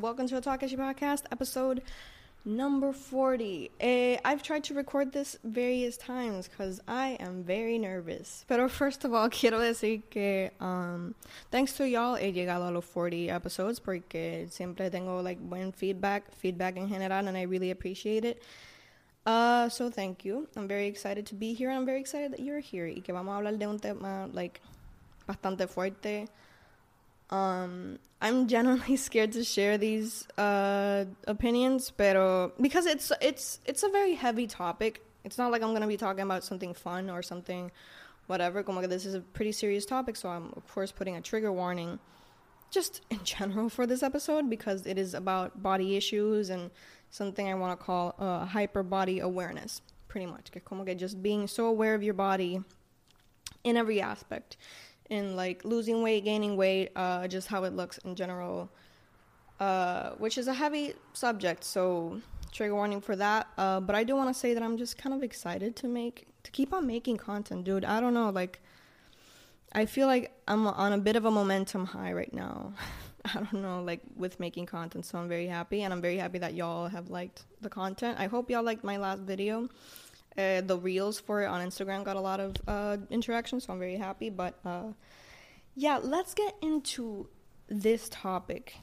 Welcome to a Takashi podcast, episode number 40. Eh, I've tried to record this various times because I am very nervous. Pero first of all, quiero decir que um, thanks to y'all he llegado a los 40 episodes porque siempre tengo like buen feedback, feedback in general, and I really appreciate it. Uh, so thank you. I'm very excited to be here I'm very excited that you're here y que vamos a hablar de un tema like bastante fuerte. Um, I'm genuinely scared to share these uh, opinions, pero because it's it's it's a very heavy topic. It's not like I'm gonna be talking about something fun or something, whatever. Como que this is a pretty serious topic, so I'm of course putting a trigger warning, just in general for this episode because it is about body issues and something I want to call uh, hyper body awareness, pretty much. Que como que just being so aware of your body in every aspect in like losing weight, gaining weight, uh, just how it looks in general, uh, which is a heavy subject. So trigger warning for that. Uh, but I do want to say that I'm just kind of excited to make to keep on making content, dude. I don't know, like I feel like I'm on a bit of a momentum high right now. I don't know, like with making content, so I'm very happy, and I'm very happy that y'all have liked the content. I hope y'all liked my last video. Uh, the reels for it on Instagram got a lot of uh, interaction, so I'm very happy. But uh, yeah, let's get into this topic.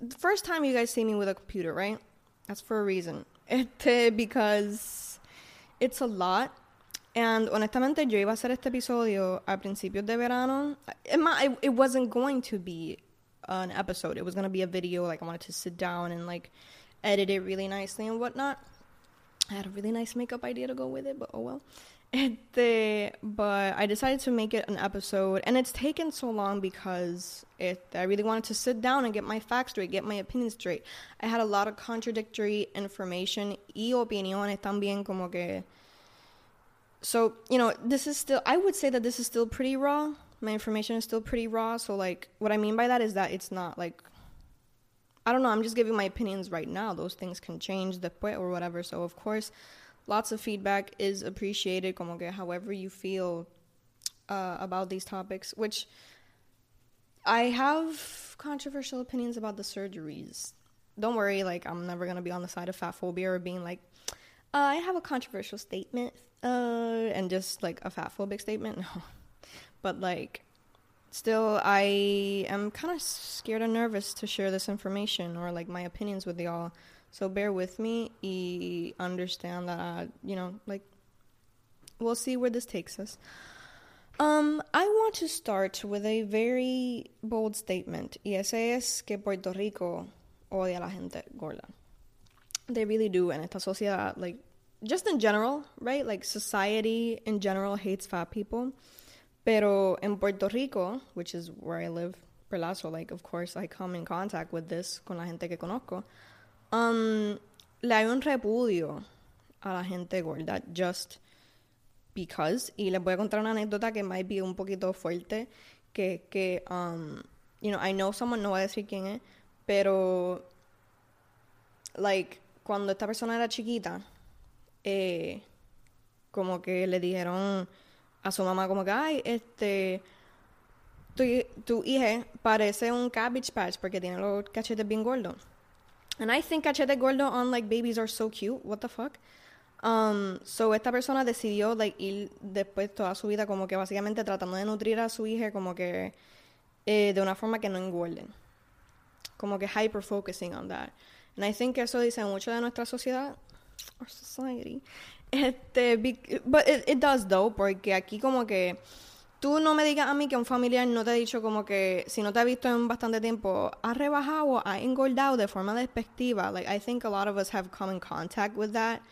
The first time you guys see me with a computer, right? That's for a reason. because it's a lot. And honestamente, yo iba a hacer este episodio a principios de verano. It, it wasn't going to be an episode. It was going to be a video. Like, I wanted to sit down and, like, edit it really nicely and whatnot. I had a really nice makeup idea to go with it, but oh well. Este, but I decided to make it an episode, and it's taken so long because it. I really wanted to sit down and get my facts straight, get my opinions straight. I had a lot of contradictory information y opiniones también como que. So you know, this is still. I would say that this is still pretty raw. My information is still pretty raw. So like, what I mean by that is that it's not like I don't know, I'm just giving my opinions right now. Those things can change después or whatever. So, of course, lots of feedback is appreciated, como que however you feel uh, about these topics, which I have controversial opinions about the surgeries. Don't worry, like, I'm never to be on the side of fat phobia or being like, uh, I have a controversial statement, uh, and just like a fat phobic statement. No. But, like, still i am kind of scared and nervous to share this information or like my opinions with y'all. So bear with me y understand that I, you know like we'll see where this takes us. Um i want to start with a very bold statement. Y ese es que puerto rico odia a la gente gorda. They really do en esta sociedad like just in general right? Like society in general hates fat people Pero en Puerto Rico, which is where I live, ¿verdad? So, like, of course, I come in contact with this con la gente que conozco. Um, le hay un repudio a la gente gorda just because. Y les voy a contar una anécdota que might be un poquito fuerte. Que, que um, you know, I know someone, no voy a decir quién es, pero, like, cuando esta persona era chiquita, eh, como que le dijeron a su mamá como que, ay, este, tu, tu hija parece un cabbage patch porque tiene los cachetes bien gordos. And I think cachetes gordos on like babies are so cute. What the fuck? Um, so esta persona decidió like ir después toda su vida como que básicamente tratando de nutrir a su hija como que eh, de una forma que no engorden. Como que hyper focusing on that. And I think eso dice mucho de nuestra sociedad, our society. Este, but it, does though, porque aquí como que tú no me digas a mí que un familiar no te ha dicho como que si no te ha visto en bastante tiempo, ha rebajado ha engordado de forma despectiva. Like, I think a lot of us have come in contact with that.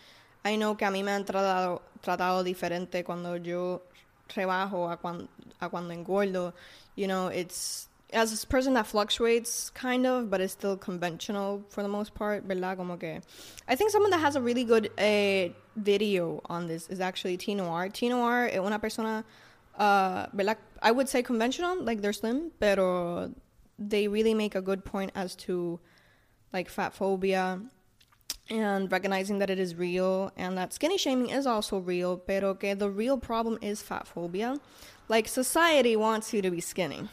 I know que a mí me han tratado, tratado diferente cuando yo rebajo a cuando, a cuando engordo. You know, it's as a person that fluctuates kind of, but is still conventional for the most part, ¿verdad? Como que I think someone that has a really good uh, video on this is actually T Noir. T Noir es una persona, uh, ¿verdad? I would say conventional, like they're slim, pero they really make a good point as to like fat phobia and recognizing that it is real and that skinny shaming is also real, pero que the real problem is fat phobia. Like society wants you to be skinny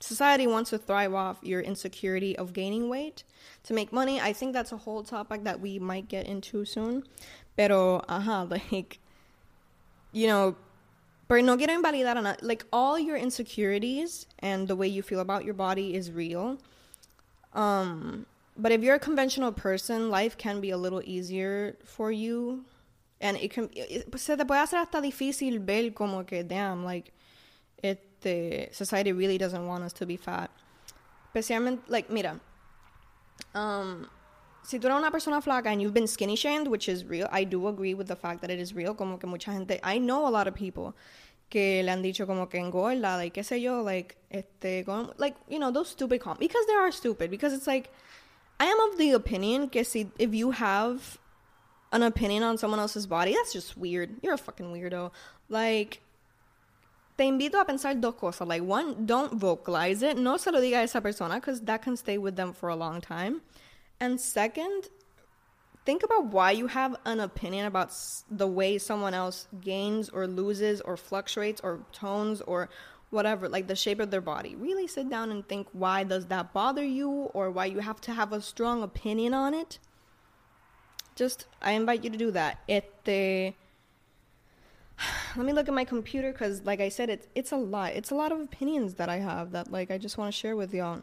society wants to thrive off your insecurity of gaining weight to make money. I think that's a whole topic that we might get into soon. Pero, aha, like, you know, but no quiero invalidar a Like, all your insecurities and the way you feel about your body is real. Um, but if you're a conventional person, life can be a little easier for you. And it can, se te puede hacer hasta difícil ver como que, damn, like, the society really doesn't want us to be fat. Especialmente, like, mira, um, si tú eres una persona flaca and you've been skinny shamed, which is real, I do agree with the fact that it is real. Como que mucha gente, I know a lot of people que le han dicho como que engorda, like, qué sé yo, like, este, like, you know, those stupid comments. Because they are stupid. Because it's like, I am of the opinion que si, if you have an opinion on someone else's body, that's just weird. You're a fucking weirdo. Like, te invito a pensar dos cosas. Like, one, don't vocalize it. No se lo diga a esa persona because that can stay with them for a long time. And second, think about why you have an opinion about the way someone else gains or loses or fluctuates or tones or whatever, like the shape of their body. Really sit down and think why does that bother you or why you have to have a strong opinion on it. Just, I invite you to do that. Este let me look at my computer because like i said it's it's a lot. It's a lot of opinions that i have that like i just want to share with y'all.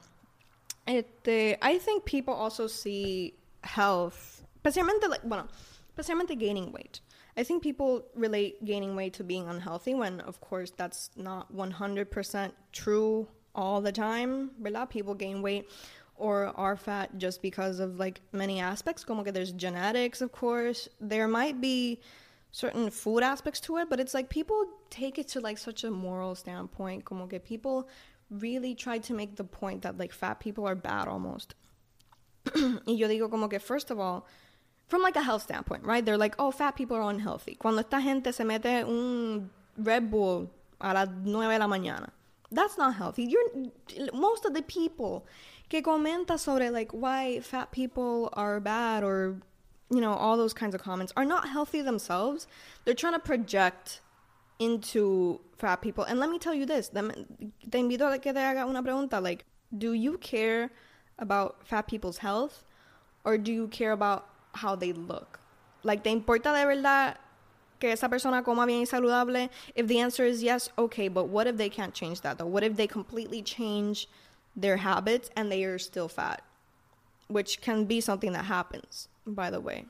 It i think people also see health especialmente like bueno especialmente gaining weight. I think people relate gaining weight to being unhealthy when of course that's not 100% true all the time a lot of people gain weight or are fat just because of like many aspects como que there's genetics of course. There might be certain food aspects to it, but it's like people take it to like such a moral standpoint. Como que people really try to make the point that like fat people are bad almost. y yo digo como que first of all, from like a health standpoint, right? They're like, oh, fat people are unhealthy. Cuando esta gente se mete un Red Bull a las nueve de la mañana, that's not healthy. You're most of the people que comenta sobre like why fat people are bad or you know, all those kinds of comments are not healthy themselves. They're trying to project into fat people. And let me tell you this, te invito a que te haga una pregunta like, do you care about fat people's health or do you care about how they look? Like, ¿te importa de verdad que esa persona coma bien y saludable? If the answer is yes, okay, but what if they can't change that though? What if they completely change their habits and they are still fat? Which can be something that happens by the way.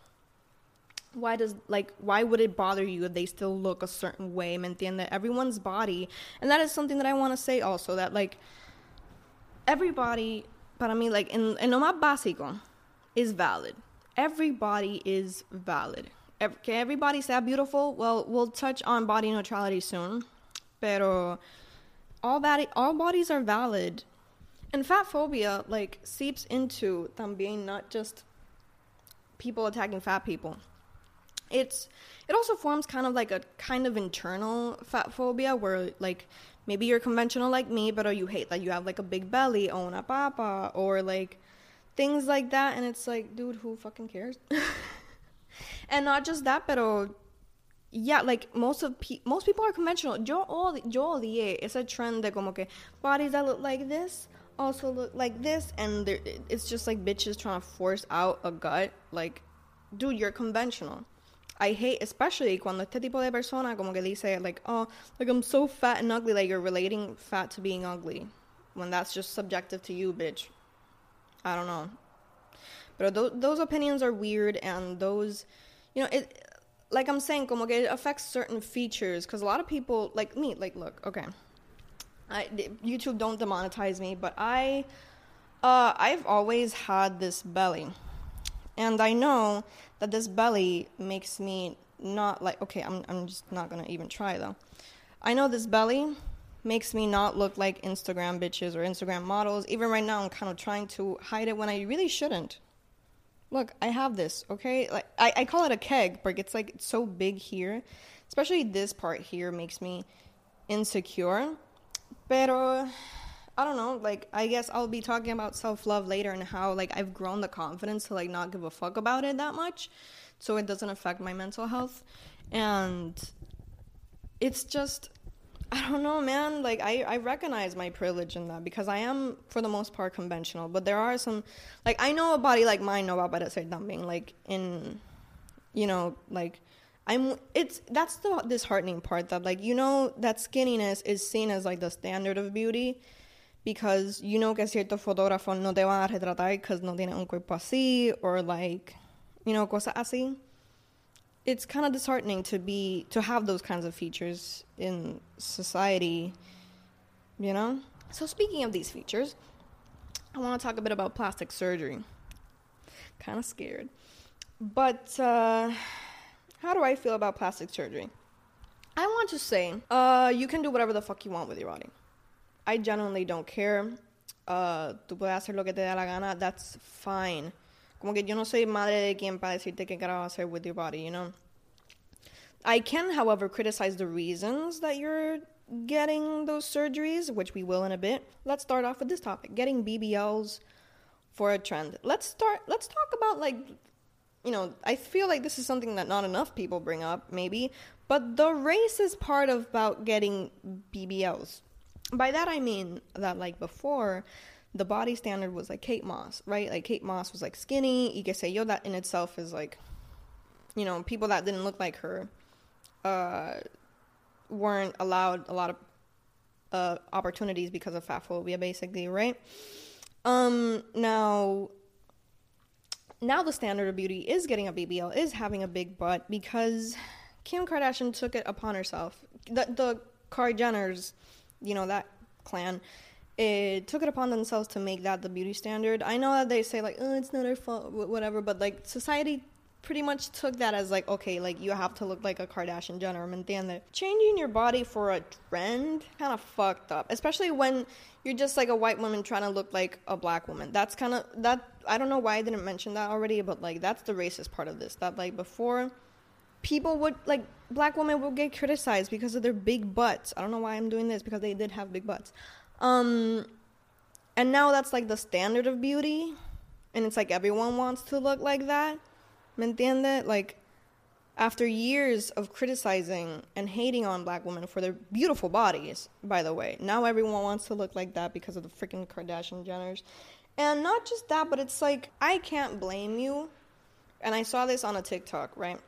Why does like why would it bother you if they still look a certain way? Entiende? Everyone's body, and that is something that I want to say also that like everybody para mí like en, en lo más básico is valid. Everybody is valid. Every, que everybody sea beautiful. Well, we'll touch on body neutrality soon, pero all body all bodies are valid. And fat phobia like seeps into también not just people attacking fat people. It's it also forms kind of like a kind of internal fat phobia where like maybe you're conventional like me, but you hate that you have like a big belly, o una papa, or like things like that, and it's like, dude, who fucking cares? and not just that, but yeah, like most of pe- most people are conventional. Yo all yo odié a trend de como que bodies that look like this also look like this and it's just like bitches trying to force out a gut like dude you're conventional. I hate especially cuando este tipo de persona como que dice like oh like I'm so fat and ugly like you're relating fat to being ugly when that's just subjective to you bitch. I don't know. But th- those opinions are weird and those you know it like I'm saying como que it affects certain features because a lot of people like me like look okay I, YouTube don't demonetize me, but I, uh, I've always had this belly, and I know that this belly makes me not like. Okay, I'm I'm just not gonna even try though. I know this belly makes me not look like Instagram bitches or Instagram models. Even right now, I'm kind of trying to hide it when I really shouldn't. Look, I have this, okay? Like I, I call it a keg, but it's like it's so big here. Especially this part here makes me insecure. Pero I don't know, like I guess I'll be talking about self-love later and how like I've grown the confidence to like not give a fuck about it that much so it doesn't affect my mental health. And it's just I don't know, man. Like I, I recognize my privilege in that because I am for the most part conventional. But there are some, like I know a body like mine no va a ser dumping. Like in, you know, like I'm. It's that's the disheartening part that like you know that skinniness is seen as like the standard of beauty because you know que cierto fotógrafo no te van a retratar because no tiene un cuerpo así or like, you know, cosas así. It's kind of disheartening to be to have those kinds of features in society you know? So speaking of these features i want to talk a bit about plastic surgery. Kind of scared. But uh, how do i feel about plastic surgery i want to say uh, you can do whatever the fuck you want with your body i genuinely don't care uh, tú puedes hacer lo que te da la gana that's fine Como que yo no soy madre de quien para decirte qué carajo hacer with your body, you know? I can, however, criticize the reasons that you're getting those surgeries, which we will in a bit. Let's start off with this topic getting BBLs for a trend. Let's start, let's talk about like, you know, I feel like this is something that not enough people bring up, maybe, but the racist part of about getting BBLs. By that I mean that, like, before, the body standard was like Kate Moss, right? Like Kate Moss was like skinny. You can say yo that in itself is like, you know, people that didn't look like her, uh, weren't allowed a lot of uh, opportunities because of fat phobia, basically, right? Um, now, now the standard of beauty is getting a BBL, is having a big butt because Kim Kardashian took it upon herself. The the Jenners, you know that clan it took it upon themselves to make that the beauty standard. I know that they say like, oh, it's not our fault, whatever, but like society pretty much took that as like, okay, like you have to look like a Kardashian Jenner, ¿me entiendes? Changing your body for a trend, kind of fucked up, especially when you're just like a white woman trying to look like a black woman. That's kind of that. I don't know why I didn't mention that already, but like that's the racist part of this. That like before people would like black women would get criticized because of their big butts. I don't know why I'm doing this because they did have big butts. Um, and now that's like the standard of beauty, and it's like everyone wants to look like that. ¿Me entiende? Like, after years of criticizing and hating on black women for their beautiful bodies, by the way, now everyone wants to look like that because of the freaking Kardashian Jenners. And not just that, but it's like, I can't blame you. And I saw this on a TikTok, right?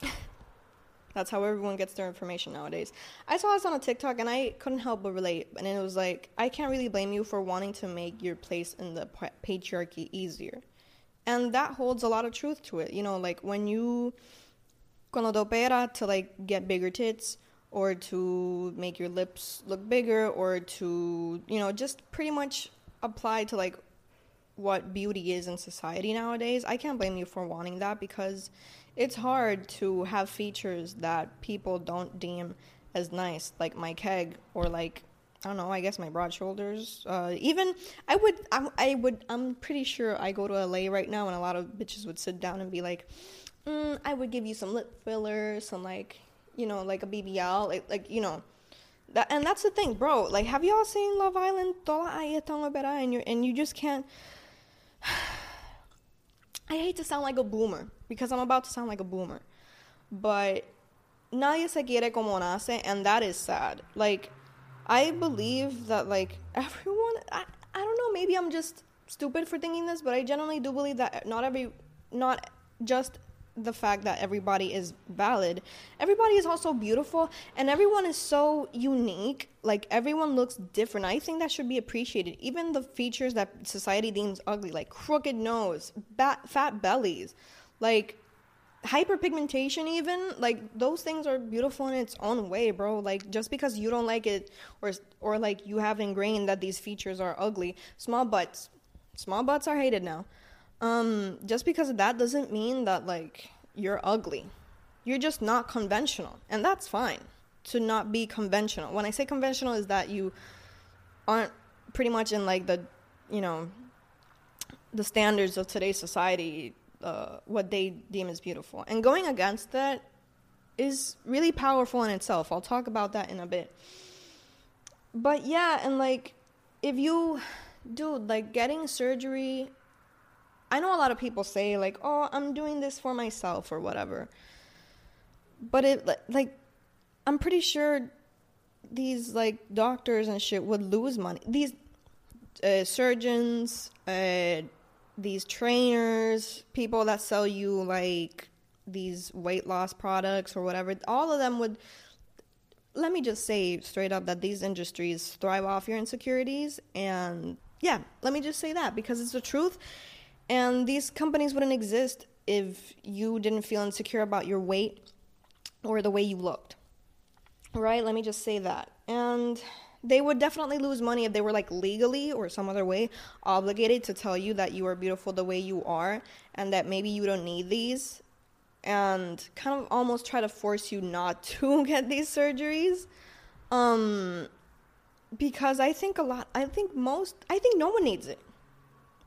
That's how everyone gets their information nowadays. I saw this on a TikTok and I couldn't help but relate. And it was like, I can't really blame you for wanting to make your place in the patriarchy easier. And that holds a lot of truth to it. You know, like when you, cuando te opera to like get bigger tits or to make your lips look bigger or to, you know, just pretty much apply to like what beauty is in society nowadays. I can't blame you for wanting that because it's hard to have features that people don't deem as nice, like my keg or like I don't know. I guess my broad shoulders. Uh, even I would. I, I, would. I'm pretty sure I go to LA right now, and a lot of bitches would sit down and be like, mm, "I would give you some lip filler, some like, you know, like a BBL, like, like you know." That, and that's the thing, bro. Like, have y'all seen Love Island? And you and you just can't. I hate to sound like a boomer because I'm about to sound like a boomer, but nadie se quiere como nace, and that is sad. Like, I believe that like everyone, I, I don't know, maybe I'm just stupid for thinking this, but I generally do believe that not every, not just the fact that everybody is valid. Everybody is also beautiful and everyone is so unique. Like everyone looks different. I think that should be appreciated. Even the features that society deems ugly, like crooked nose, bat, fat bellies, like hyperpigmentation even like those things are beautiful in its own way bro like just because you don't like it or or like you have ingrained that these features are ugly small butts small butts are hated now um, just because of that doesn't mean that like you're ugly. You're just not conventional, and that's fine to not be conventional. When I say conventional, is that you aren't pretty much in like the, you know, the standards of today's society, uh, what they deem as beautiful, and going against that is really powerful in itself. I'll talk about that in a bit. But yeah, and like if you dude, like getting surgery I know a lot of people say like, "Oh, I'm doing this for myself" or whatever. But it like I'm pretty sure these like doctors and shit would lose money. These uh, surgeons, uh, these trainers, people that sell you like these weight loss products or whatever, all of them would. Let me just say straight up that these industries thrive off your insecurities. And yeah, let me just say that because it's the truth. And these companies wouldn't exist if you didn't feel insecure about your weight or the way you looked. Right? Let me just say that. And they would definitely lose money if they were like legally or some other way obligated to tell you that you are beautiful the way you are and that maybe you don't need these and kind of almost try to force you not to get these surgeries um because i think a lot i think most i think no one needs it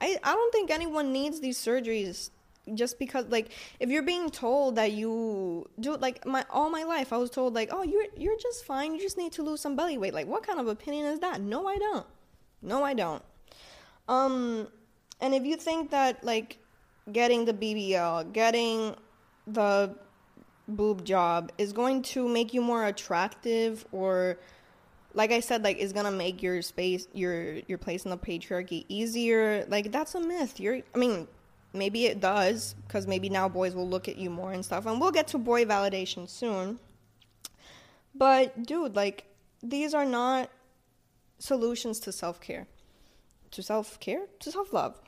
i i don't think anyone needs these surgeries just because like if you're being told that you do like my all my life I was told like oh you're you're just fine you just need to lose some belly weight. Like what kind of opinion is that? No I don't. No I don't. Um and if you think that like getting the BBL getting the boob job is going to make you more attractive or like I said, like is gonna make your space, your your place in the patriarchy easier. Like that's a myth. You're, I mean, maybe it does because maybe now boys will look at you more and stuff and we'll get to boy validation soon but dude like these are not solutions to self-care to self-care to self-love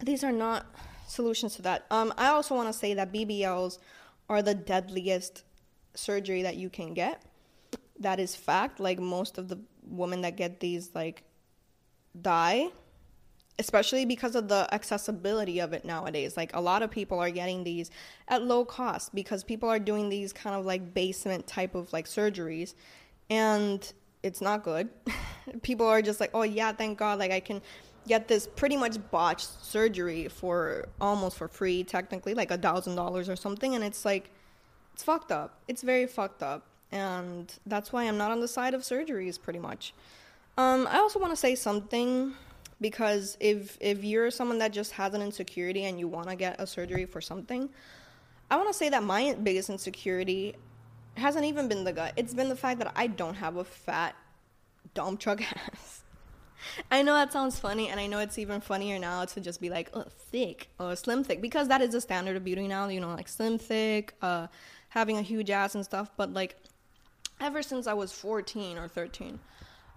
these are not solutions to that um, i also want to say that bbls are the deadliest surgery that you can get that is fact like most of the women that get these like die especially because of the accessibility of it nowadays. Like a lot of people are getting these at low cost because people are doing these kind of like basement type of like surgeries and it's not good. people are just like, "Oh yeah, thank God like I can get this pretty much botched surgery for almost for free technically, like a $1000 or something." And it's like it's fucked up. It's very fucked up. And that's why I'm not on the side of surgeries pretty much. Um, I also want to say something because if if you're someone that just has an insecurity and you want to get a surgery for something i want to say that my biggest insecurity hasn't even been the gut. It's been the fact that i don't have a fat dump truck ass. I know that sounds funny and i know it's even funnier now to just be like oh thick. Or slim thick. Because that is the standard of beauty now you know like slim thick uh having a huge ass and stuff but like ever since i was 14 or 13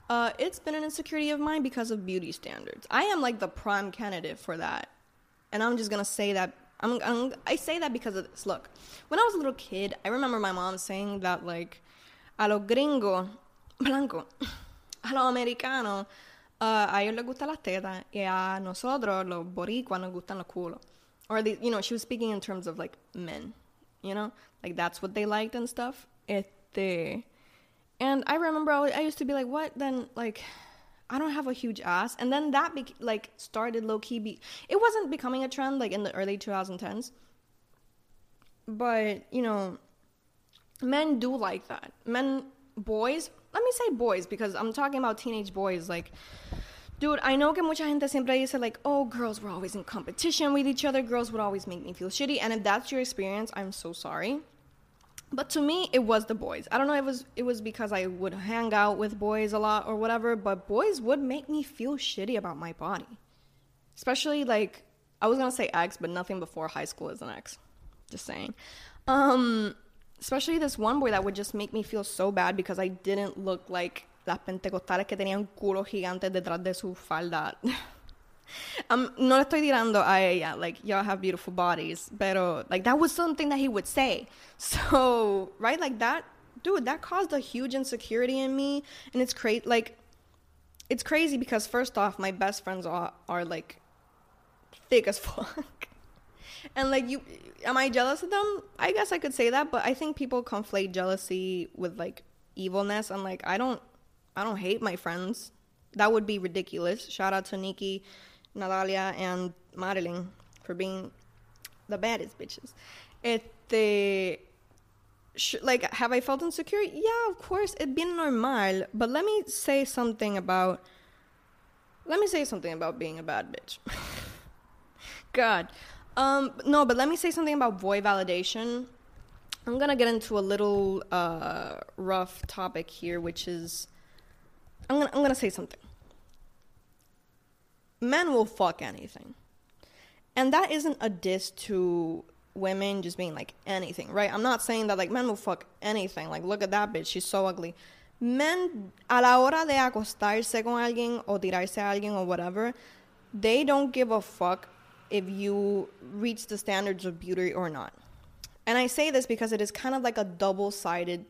uh, it's been an insecurity of mine because of beauty standards. I am like the prime candidate for that, and I'm just gonna say that. I'm, I'm I say that because of this. Look, when I was a little kid, I remember my mom saying that like, a los gringos blanco, a los americanos, uh, a ellos les gustan las tetas y a nosotros los boricuas nos gustan los culos. Or the, you know, she was speaking in terms of like men, you know, like that's what they liked and stuff. Este, and I remember I used to be like, what then? Like, I don't have a huge ass. And then that be- like started low key. Be- it wasn't becoming a trend like in the early 2010s. But, you know, men do like that. Men, boys, let me say boys because I'm talking about teenage boys. Like, dude, I know que mucha gente siempre dice like, oh, girls were always in competition with each other. Girls would always make me feel shitty. And if that's your experience, I'm so sorry. But to me, it was the boys. I don't know if it was it was because I would hang out with boys a lot or whatever, but boys would make me feel shitty about my body. Especially like I was gonna say ex, but nothing before high school is an ex. Just saying. Um, especially this one boy that would just make me feel so bad because I didn't look like las pentecostales que tenían culo gigante detrás de su falda. um, no le estoy tirando a ella, like, y'all have beautiful bodies, pero, like, that was something that he would say. So, right, like that, dude, that caused a huge insecurity in me, and it's crazy, like, it's crazy because, first off, my best friends are, are like, thick as fuck. and, like, you, am I jealous of them? I guess I could say that, but I think people conflate jealousy with, like, evilness, and, like, I don't, I don't hate my friends. That would be ridiculous. Shout out to Nikki Natalia and Marilyn for being the baddest bitches. Este, sh- like, have I felt insecure? Yeah, of course, it's been normal. But let me say something about. Let me say something about being a bad bitch. God. Um, no, but let me say something about boy validation. I'm gonna get into a little uh, rough topic here, which is I'm gonna I'm gonna say something. Men will fuck anything, and that isn't a diss to women just being like anything, right? I'm not saying that like men will fuck anything. Like look at that bitch, she's so ugly. Men a la hora de acostarse con alguien o tirarse a alguien or whatever, they don't give a fuck if you reach the standards of beauty or not. And I say this because it is kind of like a double sided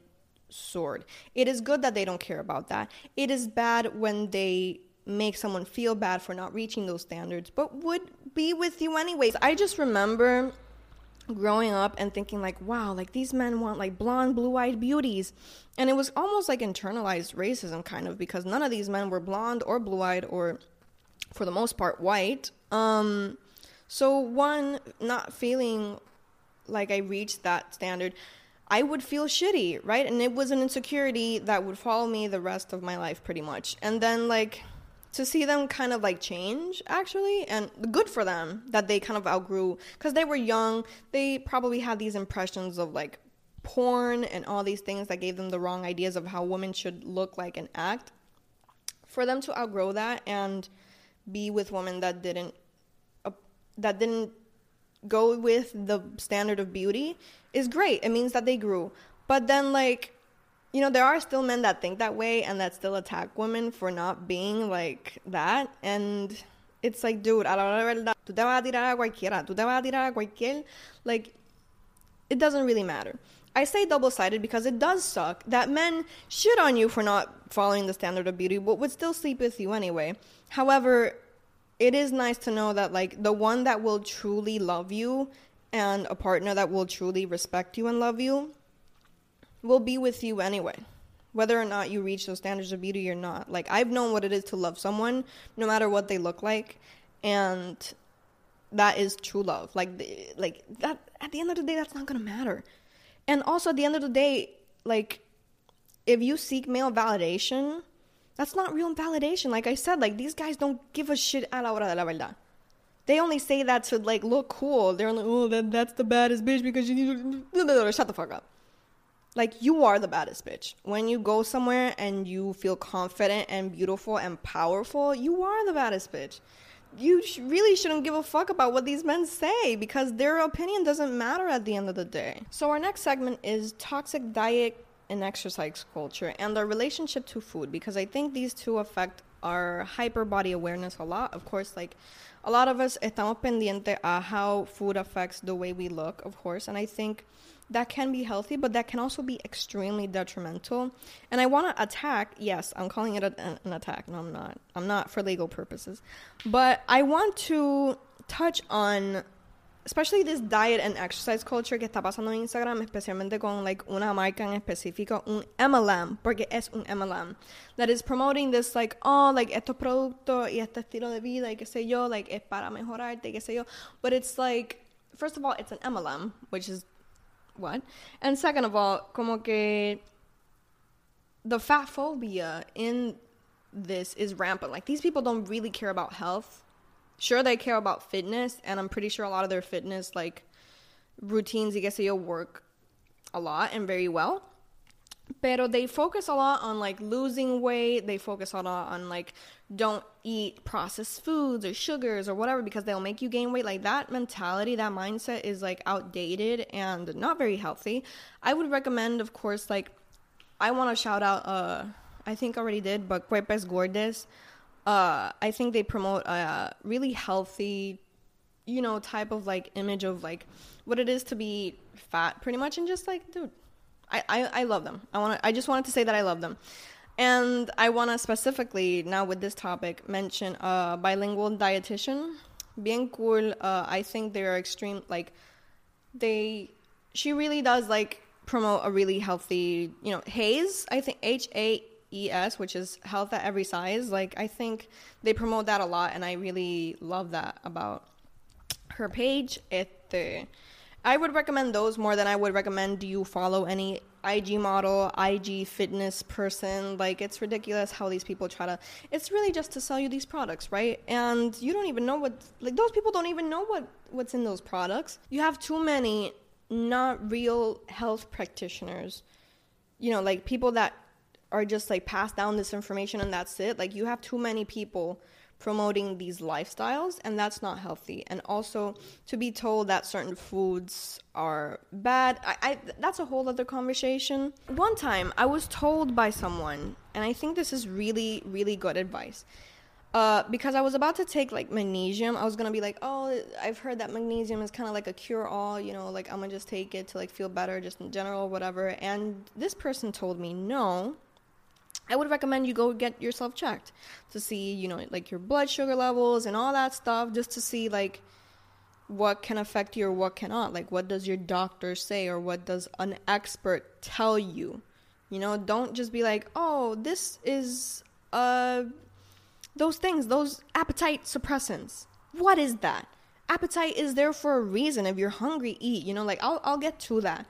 sword. It is good that they don't care about that. It is bad when they make someone feel bad for not reaching those standards, but would be with you anyways. I just remember growing up and thinking like wow like these men want like blonde blue-eyed beauties and it was almost like internalized racism kind of because none of these men were blonde or blue-eyed or for the most part white um so one not feeling like I reached that standard, I would feel shitty, right? And it was an insecurity that would follow me the rest of my life pretty much. And then like to see them kind of like change actually and good for them that they kind of outgrew cuz they were young, they probably had these impressions of like porn and all these things that gave them the wrong ideas of how women should look like and act. For them to outgrow that and be with women that didn't uh, that didn't go with the standard of beauty is great. It means that they grew. But then, like, you know, there are still men that think that way and that still attack women for not being like that. And it's like, dude, a la hora de verdad, tú te vas a tirar a cualquiera, tú te vas a tirar a cualquier, like, it doesn't really matter. I say double sided because it does suck that men shit on you for not following the standard of beauty, but would still sleep with you anyway. However, it is nice to know that like the one that will truly love you and a partner that will truly respect you and love you will be with you anyway whether or not you reach those standards of beauty or not like i've known what it is to love someone no matter what they look like and that is true love like like that at the end of the day that's not going to matter and also at the end of the day like if you seek male validation that's not real validation. Like I said, like these guys don't give a shit a la hora de la verdad. They only say that to like look cool. They're like, oh, that, that's the baddest bitch because you need to shut the fuck up. Like you are the baddest bitch. When you go somewhere and you feel confident and beautiful and powerful, you are the baddest bitch. You sh- really shouldn't give a fuck about what these men say because their opinion doesn't matter at the end of the day. So our next segment is toxic diet and exercise culture and our relationship to food because I think these two affect our hyper body awareness a lot. Of course, like a lot of us estamos pendiente a how food affects the way we look, of course, and I think that can be healthy, but that can also be extremely detrimental. And I want to attack, yes, I'm calling it a, an attack. No, I'm not. I'm not for legal purposes. But I want to touch on especially this diet and exercise culture que está pasando en Instagram, especialmente con like una marca en específico, un MLM, porque es un MLM, that is promoting this like, oh, like estos productos y este estilo de vida y qué sé yo, like es para mejorarte y qué sé yo, but it's like, first of all, it's an MLM, which is what? And second of all, como que the fat phobia in this is rampant. Like these people don't really care about health sure they care about fitness and i'm pretty sure a lot of their fitness like routines you guess you'll work a lot and very well pero they focus a lot on like losing weight. They focus a lot on like don't eat processed foods or sugars or whatever because they'll make you gain weight. Like that mentality that mindset is like outdated and not very healthy. I would recommend of course like i want to shout out uh i think already did but cuerpos gordos uh, I think they promote a really healthy, you know, type of like image of like what it is to be fat, pretty much, and just like, dude, I I, I love them. I want I just wanted to say that I love them. And I want to specifically now with this topic mention a bilingual dietitian. Bien cool. Uh, I think they're extreme. Like they, she really does like promote a really healthy. You know, Haze. I think H A ES, which is health at every size. Like I think they promote that a lot, and I really love that about her page. Este, I would recommend those more than I would recommend do you follow any IG model, IG fitness person. Like it's ridiculous how these people try to. It's really just to sell you these products, right? And you don't even know what. Like those people don't even know what what's in those products. You have too many not real health practitioners. You know, like people that are just like pass down this information and that's it. Like you have too many people promoting these lifestyles and that's not healthy. And also to be told that certain foods are bad I, I, that's a whole other conversation. One time i was told by someone and i think this is really really good advice. Uh, because I was about to take like magnesium, I was gonna be like, oh, I've heard that magnesium is kind of like a cure all, you know, like I'm gonna just take it to like feel better, just in general, whatever. And this person told me, no, I would recommend you go get yourself checked to see, you know, like your blood sugar levels and all that stuff, just to see like what can affect you or what cannot. Like, what does your doctor say or what does an expert tell you? You know, don't just be like, oh, this is uh those things, those appetite suppressants. What is that? Appetite is there for a reason. If you're hungry, eat. You know, like I'll I'll get to that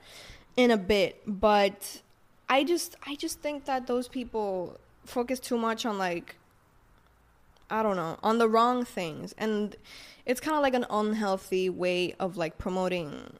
in a bit, but I just I just think that those people focus too much on like I don't know, on the wrong things and it's kind of like an unhealthy way of like promoting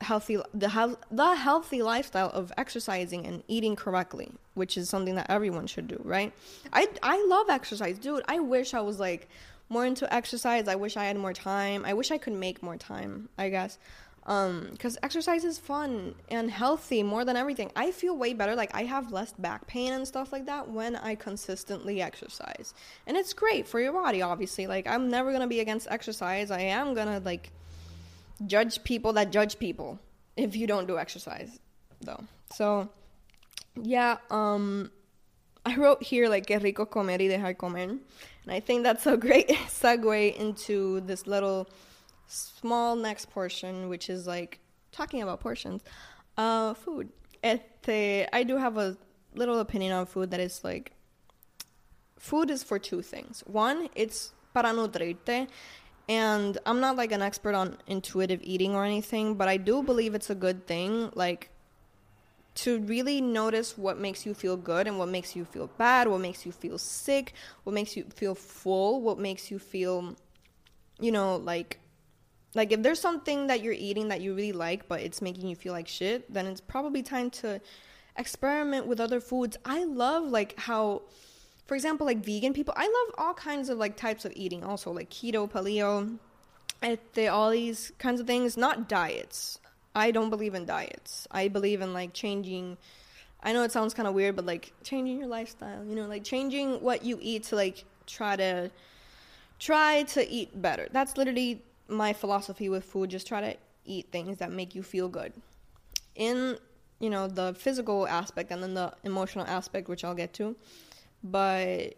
healthy the the healthy lifestyle of exercising and eating correctly, which is something that everyone should do, right? I I love exercise, dude. I wish I was like more into exercise. I wish I had more time. I wish I could make more time, I guess. Um, cuz exercise is fun and healthy more than everything. I feel way better like I have less back pain and stuff like that when I consistently exercise. And it's great for your body obviously. Like I'm never going to be against exercise. I am going to like judge people that judge people if you don't do exercise though. So yeah, um I wrote here like que rico comer y dejar comer. And I think that's a great segue into this little small next portion, which is like talking about portions. Uh food. Este, I do have a little opinion on food that is like food is for two things. One, it's para nutrirte and I'm not like an expert on intuitive eating or anything, but I do believe it's a good thing. Like, to really notice what makes you feel good and what makes you feel bad, what makes you feel sick, what makes you feel full, what makes you feel, you know, like, like if there's something that you're eating that you really like, but it's making you feel like shit, then it's probably time to experiment with other foods. I love like how for example, like vegan people, I love all kinds of like types of eating also, like keto, paleo, eh, they all these kinds of things, not diets. I don't believe in diets. I believe in like changing I know it sounds kind of weird, but like changing your lifestyle, you know, like changing what you eat to like try to try to eat better. That's literally my philosophy with food. Just try to eat things that make you feel good. In, you know, the physical aspect and then the emotional aspect, which I'll get to. But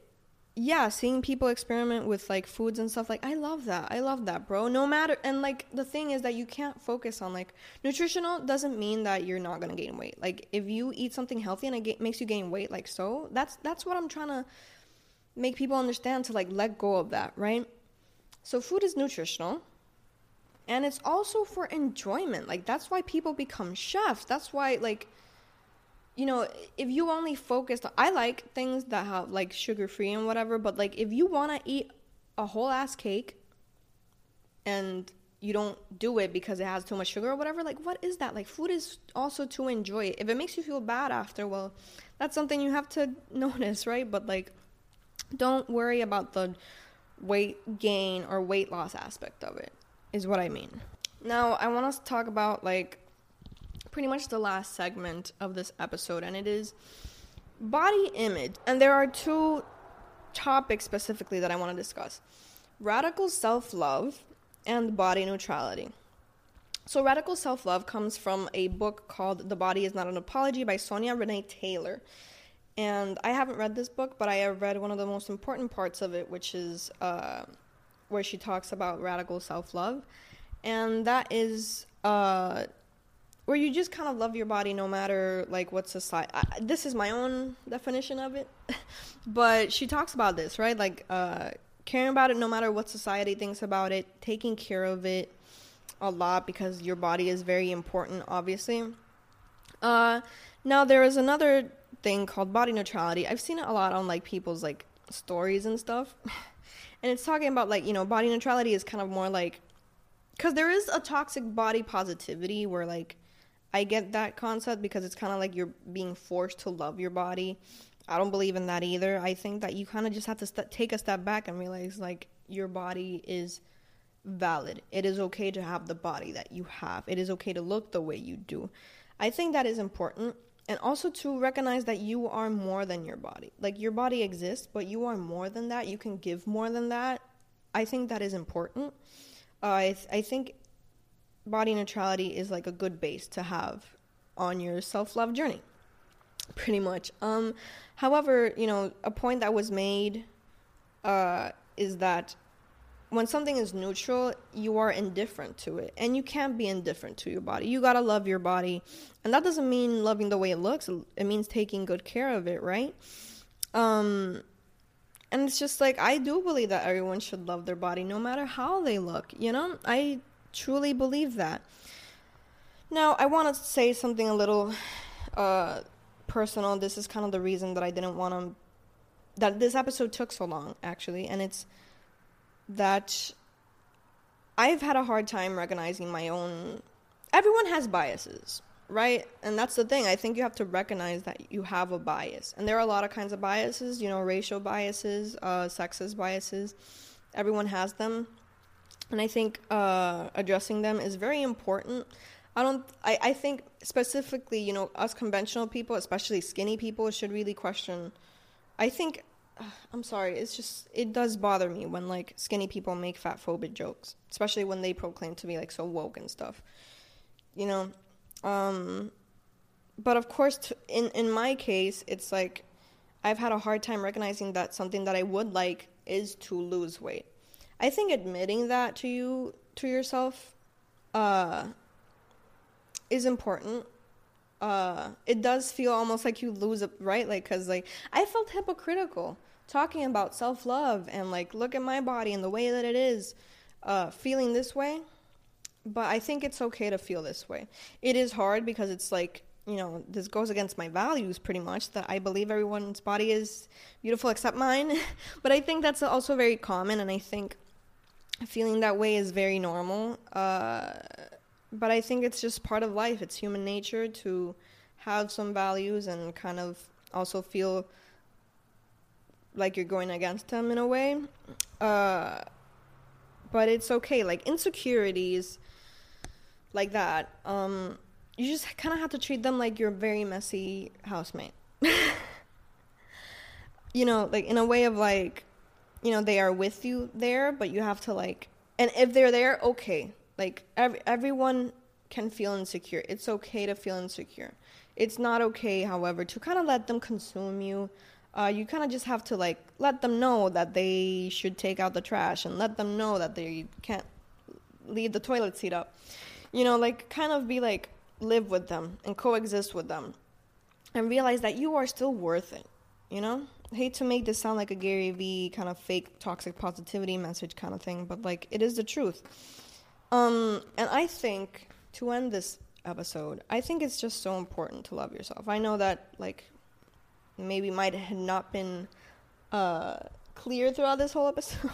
yeah, seeing people experiment with like foods and stuff like I love that. I love that, bro. No matter and like the thing is that you can't focus on like nutritional doesn't mean that you're not going to gain weight. Like if you eat something healthy and it ga- makes you gain weight like so, that's that's what I'm trying to make people understand to like let go of that, right? So food is nutritional and it's also for enjoyment. Like that's why people become chefs. That's why like you know, if you only focused, I like things that have like sugar free and whatever, but like if you want to eat a whole ass cake and you don't do it because it has too much sugar or whatever, like what is that? Like food is also to enjoy it. If it makes you feel bad after, well, that's something you have to notice, right? But like don't worry about the weight gain or weight loss aspect of it, is what I mean. Now, I want us to talk about like pretty much the last segment of this episode, and it is body image. And there are two topics specifically that I want to discuss radical self love and body neutrality. So, radical self love comes from a book called The Body Is Not an Apology by Sonya Renee Taylor. And I haven't read this book, but I have read one of the most important parts of it, which is uh, where she talks about radical self love. And that is uh, where you just kind of love your body no matter like what society I, this is my own definition of it. But she talks about this right? Like uh, caring about it no matter what society thinks about it taking care of it a lot because your body is very important obviously. Uh, now there is another thing called body neutrality. I've seen it a lot on like people's like stories and stuff and it's talking about like you know body neutrality is kind of more like because there is a toxic body positivity where like I get that concept because it's kind of like you're being forced to love your body. I don't believe in that either. I think that you kind of just have to st- take a step back and realize like your body is valid. It is okay to have the body that you have. It is okay to look the way you do. I think that is important. And also to recognize that you are more than your body. Like your body exists, but you are more than that. You can give more than that. I think that is important. Uh, I, th- I think body neutrality is like a good base to have on your self love journey, pretty much. Um, however, you know, a point that was made uh, is that when something is neutral, you are indifferent to it. And you can't be indifferent to your body. You gotta love your body. And that doesn't mean loving the way it looks, it means taking good care of it, right? Um, and it's just like, I do believe that everyone should love their body no matter how they look, you know? I truly believe that. Now, I wanna say something a little uh, personal. This is kind of the reason that I didn't wanna, that this episode took so long, actually. And it's, that I've had a hard time recognizing my own. Everyone has biases, right? And that's the thing. I think you have to recognize that you have a bias. And there are a lot of kinds of biases, you know, racial biases, uh, sexist biases. Everyone has them. And I think uh, addressing them is very important. I don't, I, I think specifically, you know, us conventional people, especially skinny people, should really question. I think I'm sorry, it's just it does bother me when like skinny people make fat phobic jokes, especially when they proclaim to be like so woke and stuff. You know, um but of course t- in in my case, it's like I've had a hard time recognizing that something that I would like is to lose weight. I think admitting that to you to yourself uh is important uh it does feel almost like you lose it right like because like i felt hypocritical talking about self love and like look at my body and the way that it is, uh, feeling this way. But I think it's okay to feel this way. It is hard because it's like, you know, this goes against my values pretty much that I believe everyone's body is beautiful except mine. but I think that's also very common, and I think feeling that way is very normal. Uh, but I think it's just part of life. It's human nature to have some values and kind of also feel like you're going against them in a way. Uh, but it's okay. Like insecurities like that, um, you just kind of have to treat them like your very messy housemate. you know, like in a way of like, you know, they are with you there, but you have to like, and if they're there, okay. Like every, everyone can feel insecure. It's okay to feel insecure. It's not okay, however, to kind of let them consume you uh, you kind of just have to like let them know that they should take out the trash and let them know that they can't leave the toilet seat up. You know, like kind of be like live with them and coexist with them and realize that you are still worth it. You know, I hate to make this sound like a Gary Vee kind of fake toxic positivity message kind of thing, but like it is the truth. Um, and I think to end this episode, I think it's just so important to love yourself. I know that like maybe might have not been uh, clear throughout this whole episode.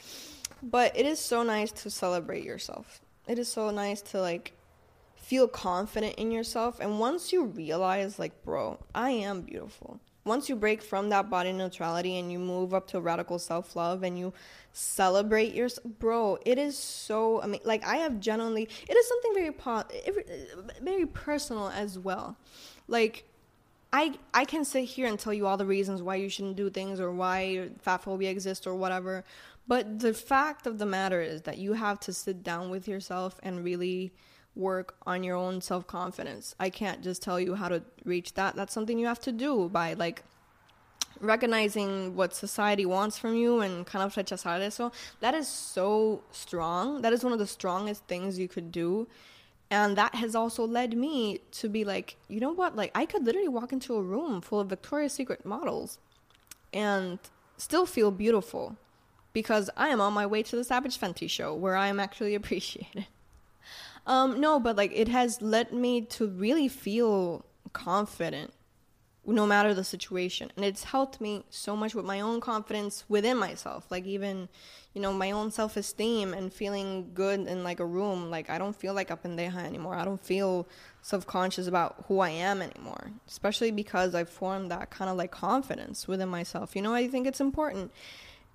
but it is so nice to celebrate yourself. It is so nice to like feel confident in yourself. And once you realize, like, bro, I am beautiful. Once you break from that body neutrality and you move up to radical self love and you celebrate yourself, bro, it is so. Mean, like, I have genuinely, it is something very, po- very personal as well. Like, I I can sit here and tell you all the reasons why you shouldn't do things or why fat phobia exists or whatever. But the fact of the matter is that you have to sit down with yourself and really work on your own self confidence. I can't just tell you how to reach that. That's something you have to do by like recognizing what society wants from you and kind of rechazar eso. That is so strong. That is one of the strongest things you could do and that has also led me to be like, you know what? Like, I could literally walk into a room full of Victoria's Secret models and still feel beautiful because I am on my way to the Savage Fenty show where I am actually appreciated. Um, no, but like, it has led me to really feel confident no matter the situation. And it's helped me so much with my own confidence within myself. Like even, you know, my own self esteem and feeling good in like a room. Like I don't feel like a pendeja anymore. I don't feel self conscious about who I am anymore. Especially because I've formed that kind of like confidence within myself. You know, I think it's important.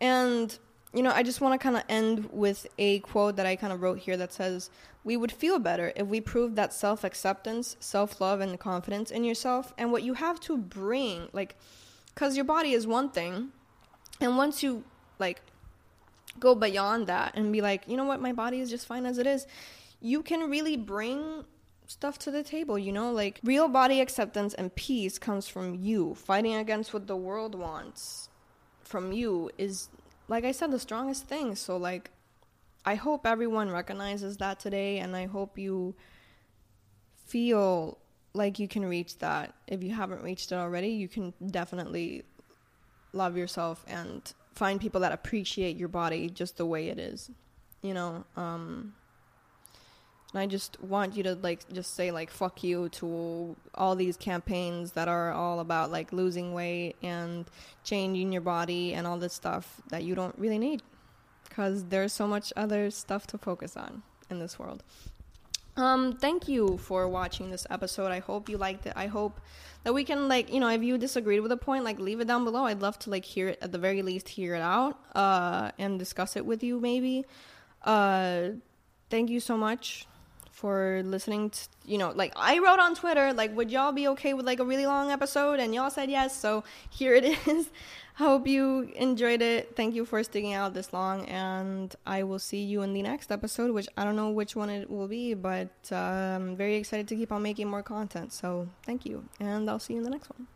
And you know, I just want to kind of end with a quote that I kind of wrote here that says, We would feel better if we proved that self acceptance, self love, and confidence in yourself and what you have to bring, like, because your body is one thing. And once you, like, go beyond that and be like, you know what, my body is just fine as it is, you can really bring stuff to the table, you know? Like, real body acceptance and peace comes from you. Fighting against what the world wants from you is like I said, the strongest thing. So, like, I hope everyone recognizes that today, and I hope you feel like you can reach that. If you haven't reached it already, you can definitely love yourself and find people that appreciate your body just the way it is. You know, um, and I just want you to like just say like fuck you to all these campaigns that are all about like losing weight and changing your body and all this stuff that you don't really need because there's so much other stuff to focus on in this world. Um, thank you for watching this episode. I hope you liked it. I hope that we can like, you know, if you disagreed with a point, like leave it down below. I'd love to like hear it at the very least hear it out uh and discuss it with you maybe. Uh thank you so much for listening to you know like i wrote on twitter like would y'all be okay with like a really long episode? And y'all said yes so here it is. Hope you enjoyed it. Thank you for sticking out this long and i will see you in the next episode which i don't know which one it will be but uh, i'm very excited to keep on making more content so thank you and i'll see you in the next one